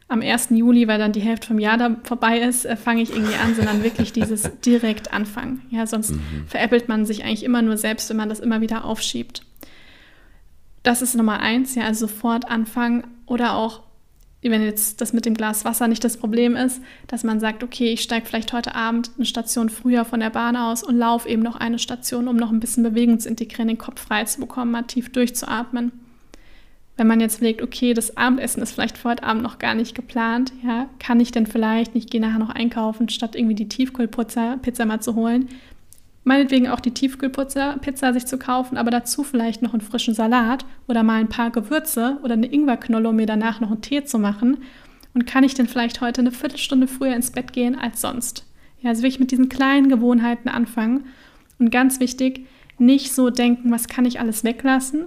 am 1. Juli, weil dann die Hälfte vom Jahr da vorbei ist, äh, fange ich irgendwie an, sondern wirklich dieses direkt anfangen. Ja, sonst mhm. veräppelt man sich eigentlich immer nur selbst, wenn man das immer wieder aufschiebt. Das ist Nummer eins, ja, also sofort anfangen oder auch, wenn jetzt das mit dem Glas Wasser nicht das Problem ist, dass man sagt, okay, ich steige vielleicht heute Abend eine Station früher von der Bahn aus und laufe eben noch eine Station, um noch ein bisschen Bewegung zu integrieren, den Kopf frei zu bekommen, mal tief durchzuatmen. Wenn man jetzt überlegt, okay, das Abendessen ist vielleicht vor heute Abend noch gar nicht geplant, ja, kann ich denn vielleicht, ich gehe nachher noch einkaufen, statt irgendwie die Tiefkühlpizza Pizza mal zu holen, meinetwegen auch die Tiefkühlpizza Pizza sich zu kaufen, aber dazu vielleicht noch einen frischen Salat oder mal ein paar Gewürze oder eine Ingwerknolle, um mir danach noch einen Tee zu machen. Und kann ich denn vielleicht heute eine Viertelstunde früher ins Bett gehen als sonst? Ja, also wirklich mit diesen kleinen Gewohnheiten anfangen. Und ganz wichtig, nicht so denken, was kann ich alles weglassen,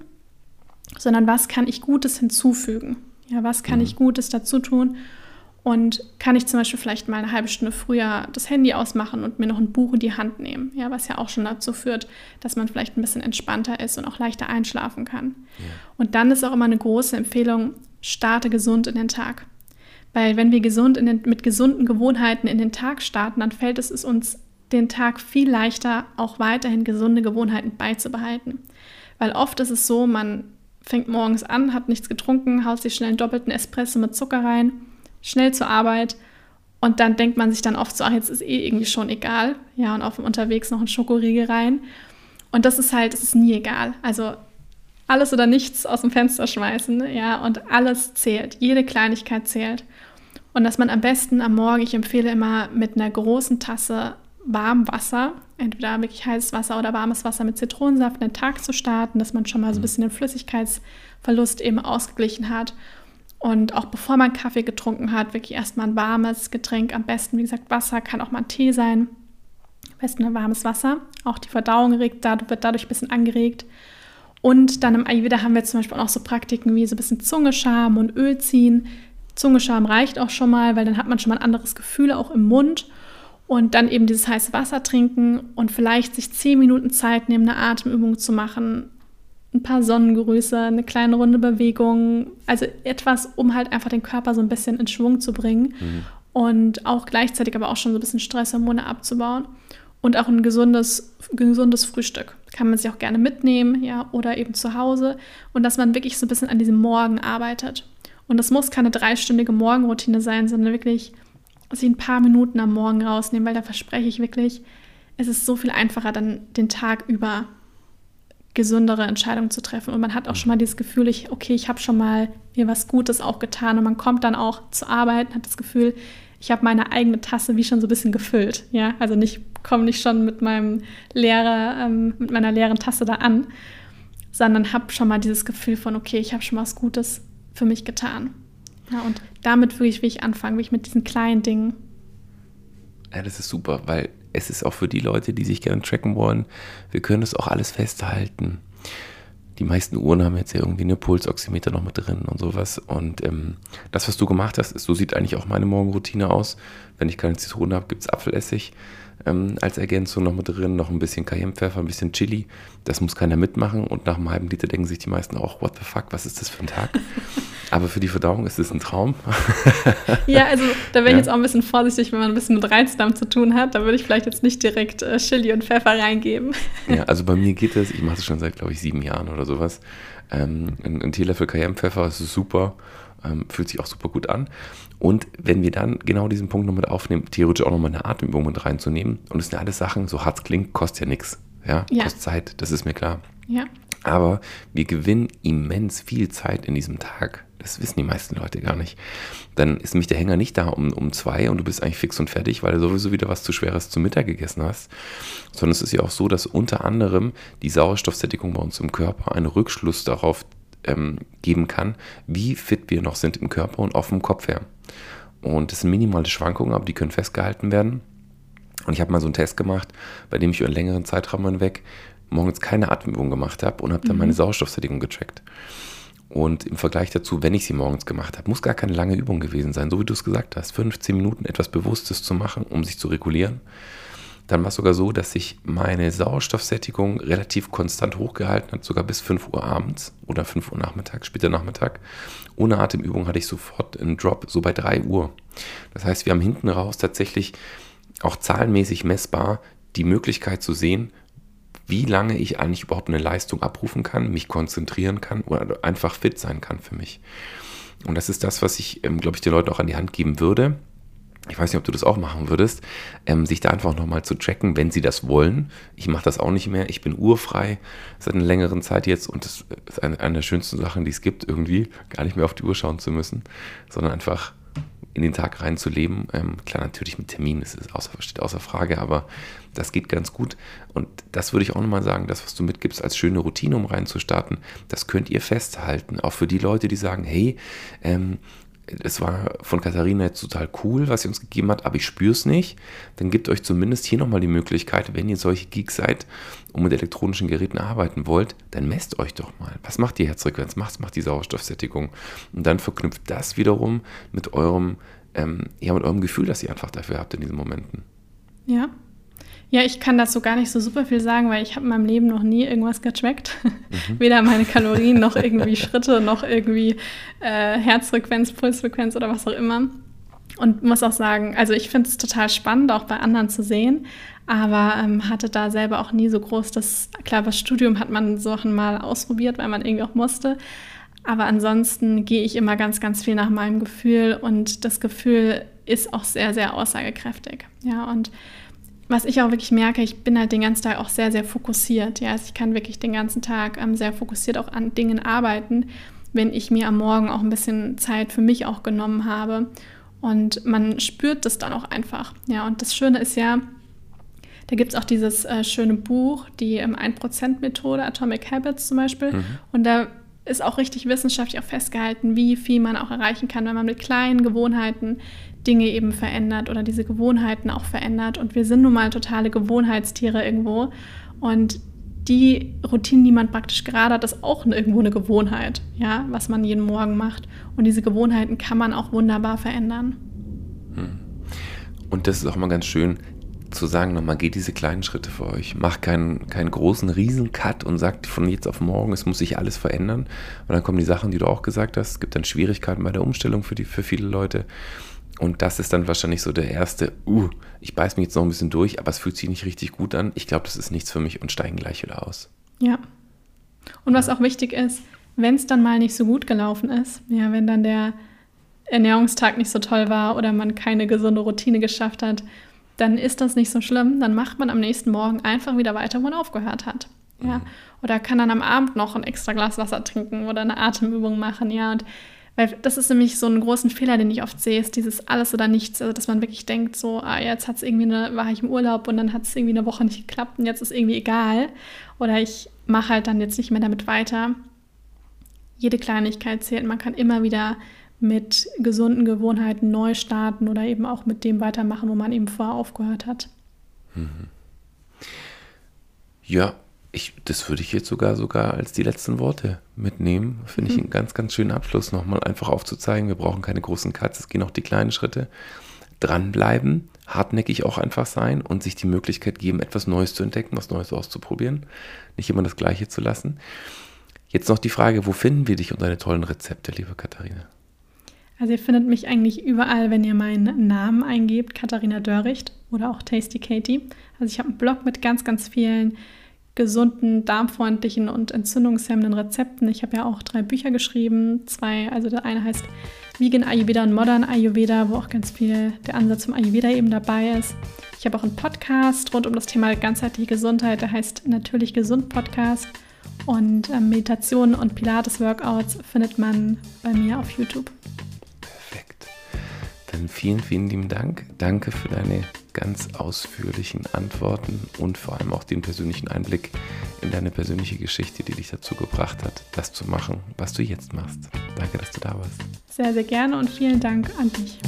sondern was kann ich Gutes hinzufügen? Ja, was kann mhm. ich Gutes dazu tun? Und kann ich zum Beispiel vielleicht mal eine halbe Stunde früher das Handy ausmachen und mir noch ein Buch in die Hand nehmen, ja, was ja auch schon dazu führt, dass man vielleicht ein bisschen entspannter ist und auch leichter einschlafen kann. Ja. Und dann ist auch immer eine große Empfehlung, starte gesund in den Tag. Weil wenn wir gesund den, mit gesunden Gewohnheiten in den Tag starten, dann fällt es uns den Tag viel leichter, auch weiterhin gesunde Gewohnheiten beizubehalten. Weil oft ist es so, man fängt morgens an, hat nichts getrunken, haut sich schnell einen doppelten Espresso mit Zucker rein schnell zur Arbeit. Und dann denkt man sich dann oft so, ach, jetzt ist eh irgendwie schon egal. Ja, und auf dem Unterwegs noch ein Schokoriegel rein. Und das ist halt, es ist nie egal. Also alles oder nichts aus dem Fenster schmeißen, ja, und alles zählt. Jede Kleinigkeit zählt. Und dass man am besten am Morgen, ich empfehle immer mit einer großen Tasse warmem Wasser, entweder wirklich heißes Wasser oder warmes Wasser mit Zitronensaft, den Tag zu starten, dass man schon mal so ein bisschen den Flüssigkeitsverlust eben ausgeglichen hat und auch bevor man Kaffee getrunken hat, wirklich erstmal ein warmes Getränk, am besten, wie gesagt, Wasser, kann auch mal ein Tee sein. Am besten ein warmes Wasser. Auch die Verdauung regt, wird dadurch ein bisschen angeregt. Und dann im Ayurveda haben wir zum Beispiel auch so Praktiken wie so ein bisschen Zungescham und Öl ziehen. Zungescham reicht auch schon mal, weil dann hat man schon mal ein anderes Gefühl auch im Mund. Und dann eben dieses heiße Wasser trinken und vielleicht sich zehn Minuten Zeit nehmen, eine Atemübung zu machen, ein paar Sonnengrüße, eine kleine runde Bewegung, also etwas, um halt einfach den Körper so ein bisschen in Schwung zu bringen mhm. und auch gleichzeitig aber auch schon so ein bisschen Stresshormone abzubauen und auch ein gesundes, gesundes Frühstück. Kann man sich auch gerne mitnehmen, ja, oder eben zu Hause und dass man wirklich so ein bisschen an diesem Morgen arbeitet. Und das muss keine dreistündige Morgenroutine sein, sondern wirklich sich ein paar Minuten am Morgen rausnehmen, weil da verspreche ich wirklich, es ist so viel einfacher, dann den Tag über gesündere Entscheidungen zu treffen. Und man hat auch schon mal dieses Gefühl, ich, okay, ich habe schon mal mir was Gutes auch getan. Und man kommt dann auch zur Arbeit und hat das Gefühl, ich habe meine eigene Tasse wie schon so ein bisschen gefüllt. Ja, also nicht komme nicht schon mit meinem leere, ähm, mit meiner leeren Tasse da an, sondern habe schon mal dieses Gefühl von, okay, ich habe schon mal was Gutes für mich getan. Ja, und damit will ich, will ich anfangen, will ich mit diesen kleinen Dingen. Ja, das ist super, weil es ist auch für die Leute, die sich gerne tracken wollen, wir können das auch alles festhalten. Die meisten Uhren haben jetzt ja irgendwie eine Pulsoximeter noch mit drin und sowas. Und ähm, das, was du gemacht hast, ist, so sieht eigentlich auch meine Morgenroutine aus. Wenn ich keine Zitrone habe, gibt es Apfelessig. Ähm, als Ergänzung noch mit drin, noch ein bisschen Cayennepfeffer, ein bisschen Chili. Das muss keiner mitmachen und nach einem halben Liter denken sich die meisten auch, what the fuck, was ist das für ein Tag? Aber für die Verdauung ist es ein Traum. ja, also da wäre ich ja. jetzt auch ein bisschen vorsichtig, wenn man ein bisschen mit Reizdarm zu tun hat. Da würde ich vielleicht jetzt nicht direkt äh, Chili und Pfeffer reingeben. ja, also bei mir geht das, ich mache das schon seit, glaube ich, sieben Jahren oder sowas. Ähm, ein, ein Teelöffel Cayennepfeffer ist super, ähm, fühlt sich auch super gut an. Und wenn wir dann genau diesen Punkt noch mit aufnehmen, theoretisch auch nochmal eine Atemübung mit reinzunehmen, und das sind alles Sachen, so hart es klingt, kostet ja nichts. Ja? ja, kostet Zeit, das ist mir klar. Ja. Aber wir gewinnen immens viel Zeit in diesem Tag. Das wissen die meisten Leute gar nicht. Dann ist nämlich der Hänger nicht da um, um zwei und du bist eigentlich fix und fertig, weil du sowieso wieder was zu Schweres zum Mittag gegessen hast. Sondern es ist ja auch so, dass unter anderem die Sauerstoffsättigung bei uns im Körper einen Rückschluss darauf ähm, geben kann, wie fit wir noch sind im Körper und auch vom Kopf her. Und das sind minimale Schwankungen, aber die können festgehalten werden. Und ich habe mal so einen Test gemacht, bei dem ich über einen längeren Zeitraum hinweg morgens keine Atemübung gemacht habe und habe dann mhm. meine Sauerstoffsättigung getrackt. Und im Vergleich dazu, wenn ich sie morgens gemacht habe, muss gar keine lange Übung gewesen sein, so wie du es gesagt hast, 15 Minuten etwas Bewusstes zu machen, um sich zu regulieren. Dann war es sogar so, dass sich meine Sauerstoffsättigung relativ konstant hochgehalten hat, sogar bis 5 Uhr abends oder 5 Uhr nachmittags, später Nachmittag. Ohne Atemübung hatte ich sofort einen Drop, so bei 3 Uhr. Das heißt, wir haben hinten raus tatsächlich auch zahlenmäßig messbar die Möglichkeit zu sehen, wie lange ich eigentlich überhaupt eine Leistung abrufen kann, mich konzentrieren kann oder einfach fit sein kann für mich. Und das ist das, was ich, ähm, glaube ich, den Leuten auch an die Hand geben würde. Ich weiß nicht, ob du das auch machen würdest, ähm, sich da einfach nochmal zu tracken, wenn sie das wollen. Ich mache das auch nicht mehr. Ich bin urfrei seit einer längeren Zeit jetzt und das ist eine, eine der schönsten Sachen, die es gibt, irgendwie gar nicht mehr auf die Uhr schauen zu müssen, sondern einfach in den Tag reinzuleben. Ähm, klar, natürlich mit Termin, das ist außer, steht außer Frage, aber das geht ganz gut. Und das würde ich auch nochmal sagen, das, was du mitgibst als schöne Routine, um reinzustarten, das könnt ihr festhalten. Auch für die Leute, die sagen, hey, ähm, es war von Katharina jetzt total cool, was sie uns gegeben hat, aber ich spüre es nicht, dann gebt euch zumindest hier nochmal die Möglichkeit, wenn ihr solche Geeks seid und mit elektronischen Geräten arbeiten wollt, dann messt euch doch mal. Was macht die Herzfrequenz? Was macht die Sauerstoffsättigung? Und dann verknüpft das wiederum mit eurem, ähm, ja, mit eurem Gefühl, das ihr einfach dafür habt in diesen Momenten. Ja, ja, ich kann dazu gar nicht so super viel sagen, weil ich habe in meinem Leben noch nie irgendwas getrackt. Mhm. Weder meine Kalorien noch irgendwie Schritte noch irgendwie äh, Herzfrequenz, Pulsfrequenz oder was auch immer. Und muss auch sagen, also ich finde es total spannend, auch bei anderen zu sehen, aber ähm, hatte da selber auch nie so groß das, klar, das Studium hat man Sachen mal ausprobiert, weil man irgendwie auch musste. Aber ansonsten gehe ich immer ganz, ganz viel nach meinem Gefühl und das Gefühl ist auch sehr, sehr aussagekräftig. Ja, und was ich auch wirklich merke, ich bin halt den ganzen Tag auch sehr, sehr fokussiert. Ja, also ich kann wirklich den ganzen Tag ähm, sehr fokussiert auch an Dingen arbeiten, wenn ich mir am Morgen auch ein bisschen Zeit für mich auch genommen habe. Und man spürt das dann auch einfach. Ja, und das Schöne ist ja, da gibt es auch dieses äh, schöne Buch, die ähm, 1%-Methode, Atomic Habits zum Beispiel. Mhm. Und da ist auch richtig wissenschaftlich auch festgehalten, wie viel man auch erreichen kann, wenn man mit kleinen Gewohnheiten Dinge eben verändert oder diese Gewohnheiten auch verändert. Und wir sind nun mal totale Gewohnheitstiere irgendwo. Und die Routine, die man praktisch gerade hat, ist auch irgendwo eine Gewohnheit, ja, was man jeden Morgen macht. Und diese Gewohnheiten kann man auch wunderbar verändern. Hm. Und das ist auch mal ganz schön zu sagen, nochmal, geht diese kleinen Schritte für euch. Macht keinen, keinen großen Riesen-Cut und sagt von jetzt auf morgen, es muss sich alles verändern. Und dann kommen die Sachen, die du auch gesagt hast. Es gibt dann Schwierigkeiten bei der Umstellung für, die, für viele Leute. Und das ist dann wahrscheinlich so der erste, uh, ich beiß mich jetzt noch ein bisschen durch, aber es fühlt sich nicht richtig gut an. Ich glaube, das ist nichts für mich und steigen gleich wieder aus. Ja. Und was auch wichtig ist, wenn es dann mal nicht so gut gelaufen ist, ja, wenn dann der Ernährungstag nicht so toll war oder man keine gesunde Routine geschafft hat, dann ist das nicht so schlimm. Dann macht man am nächsten Morgen einfach wieder weiter, wo man aufgehört hat. Ja. Mhm. Oder kann dann am Abend noch ein extra Glas Wasser trinken oder eine Atemübung machen, ja. Und weil das ist nämlich so ein großen Fehler, den ich oft sehe, ist dieses alles oder nichts. Also, dass man wirklich denkt, so, ah, jetzt hat's irgendwie eine, war ich im Urlaub und dann hat es irgendwie eine Woche nicht geklappt und jetzt ist irgendwie egal. Oder ich mache halt dann jetzt nicht mehr damit weiter. Jede Kleinigkeit zählt. Man kann immer wieder mit gesunden Gewohnheiten neu starten oder eben auch mit dem weitermachen, wo man eben vorher aufgehört hat. Mhm. Ja, ich, das würde ich jetzt sogar sogar als die letzten Worte mitnehmen. Finde ich mhm. einen ganz, ganz schönen Abschluss, nochmal einfach aufzuzeigen. Wir brauchen keine großen Cuts, es gehen auch die kleinen Schritte. Dranbleiben, hartnäckig auch einfach sein und sich die Möglichkeit geben, etwas Neues zu entdecken, was Neues auszuprobieren, nicht immer das Gleiche zu lassen. Jetzt noch die Frage, wo finden wir dich und deine tollen Rezepte, liebe Katharina? Also ihr findet mich eigentlich überall, wenn ihr meinen Namen eingebt, Katharina Dörricht oder auch Tasty Katie. Also ich habe einen Blog mit ganz, ganz vielen gesunden, darmfreundlichen und entzündungshemmenden Rezepten. Ich habe ja auch drei Bücher geschrieben, zwei, also der eine heißt Vegan Ayurveda und Modern Ayurveda, wo auch ganz viel der Ansatz zum Ayurveda eben dabei ist. Ich habe auch einen Podcast rund um das Thema ganzheitliche Gesundheit, der heißt Natürlich Gesund Podcast. Und äh, Meditationen und Pilates-Workouts findet man bei mir auf YouTube. Dann vielen, vielen lieben Dank. Danke für deine ganz ausführlichen Antworten und vor allem auch den persönlichen Einblick in deine persönliche Geschichte, die dich dazu gebracht hat, das zu machen, was du jetzt machst. Danke, dass du da warst. Sehr, sehr gerne und vielen Dank an dich.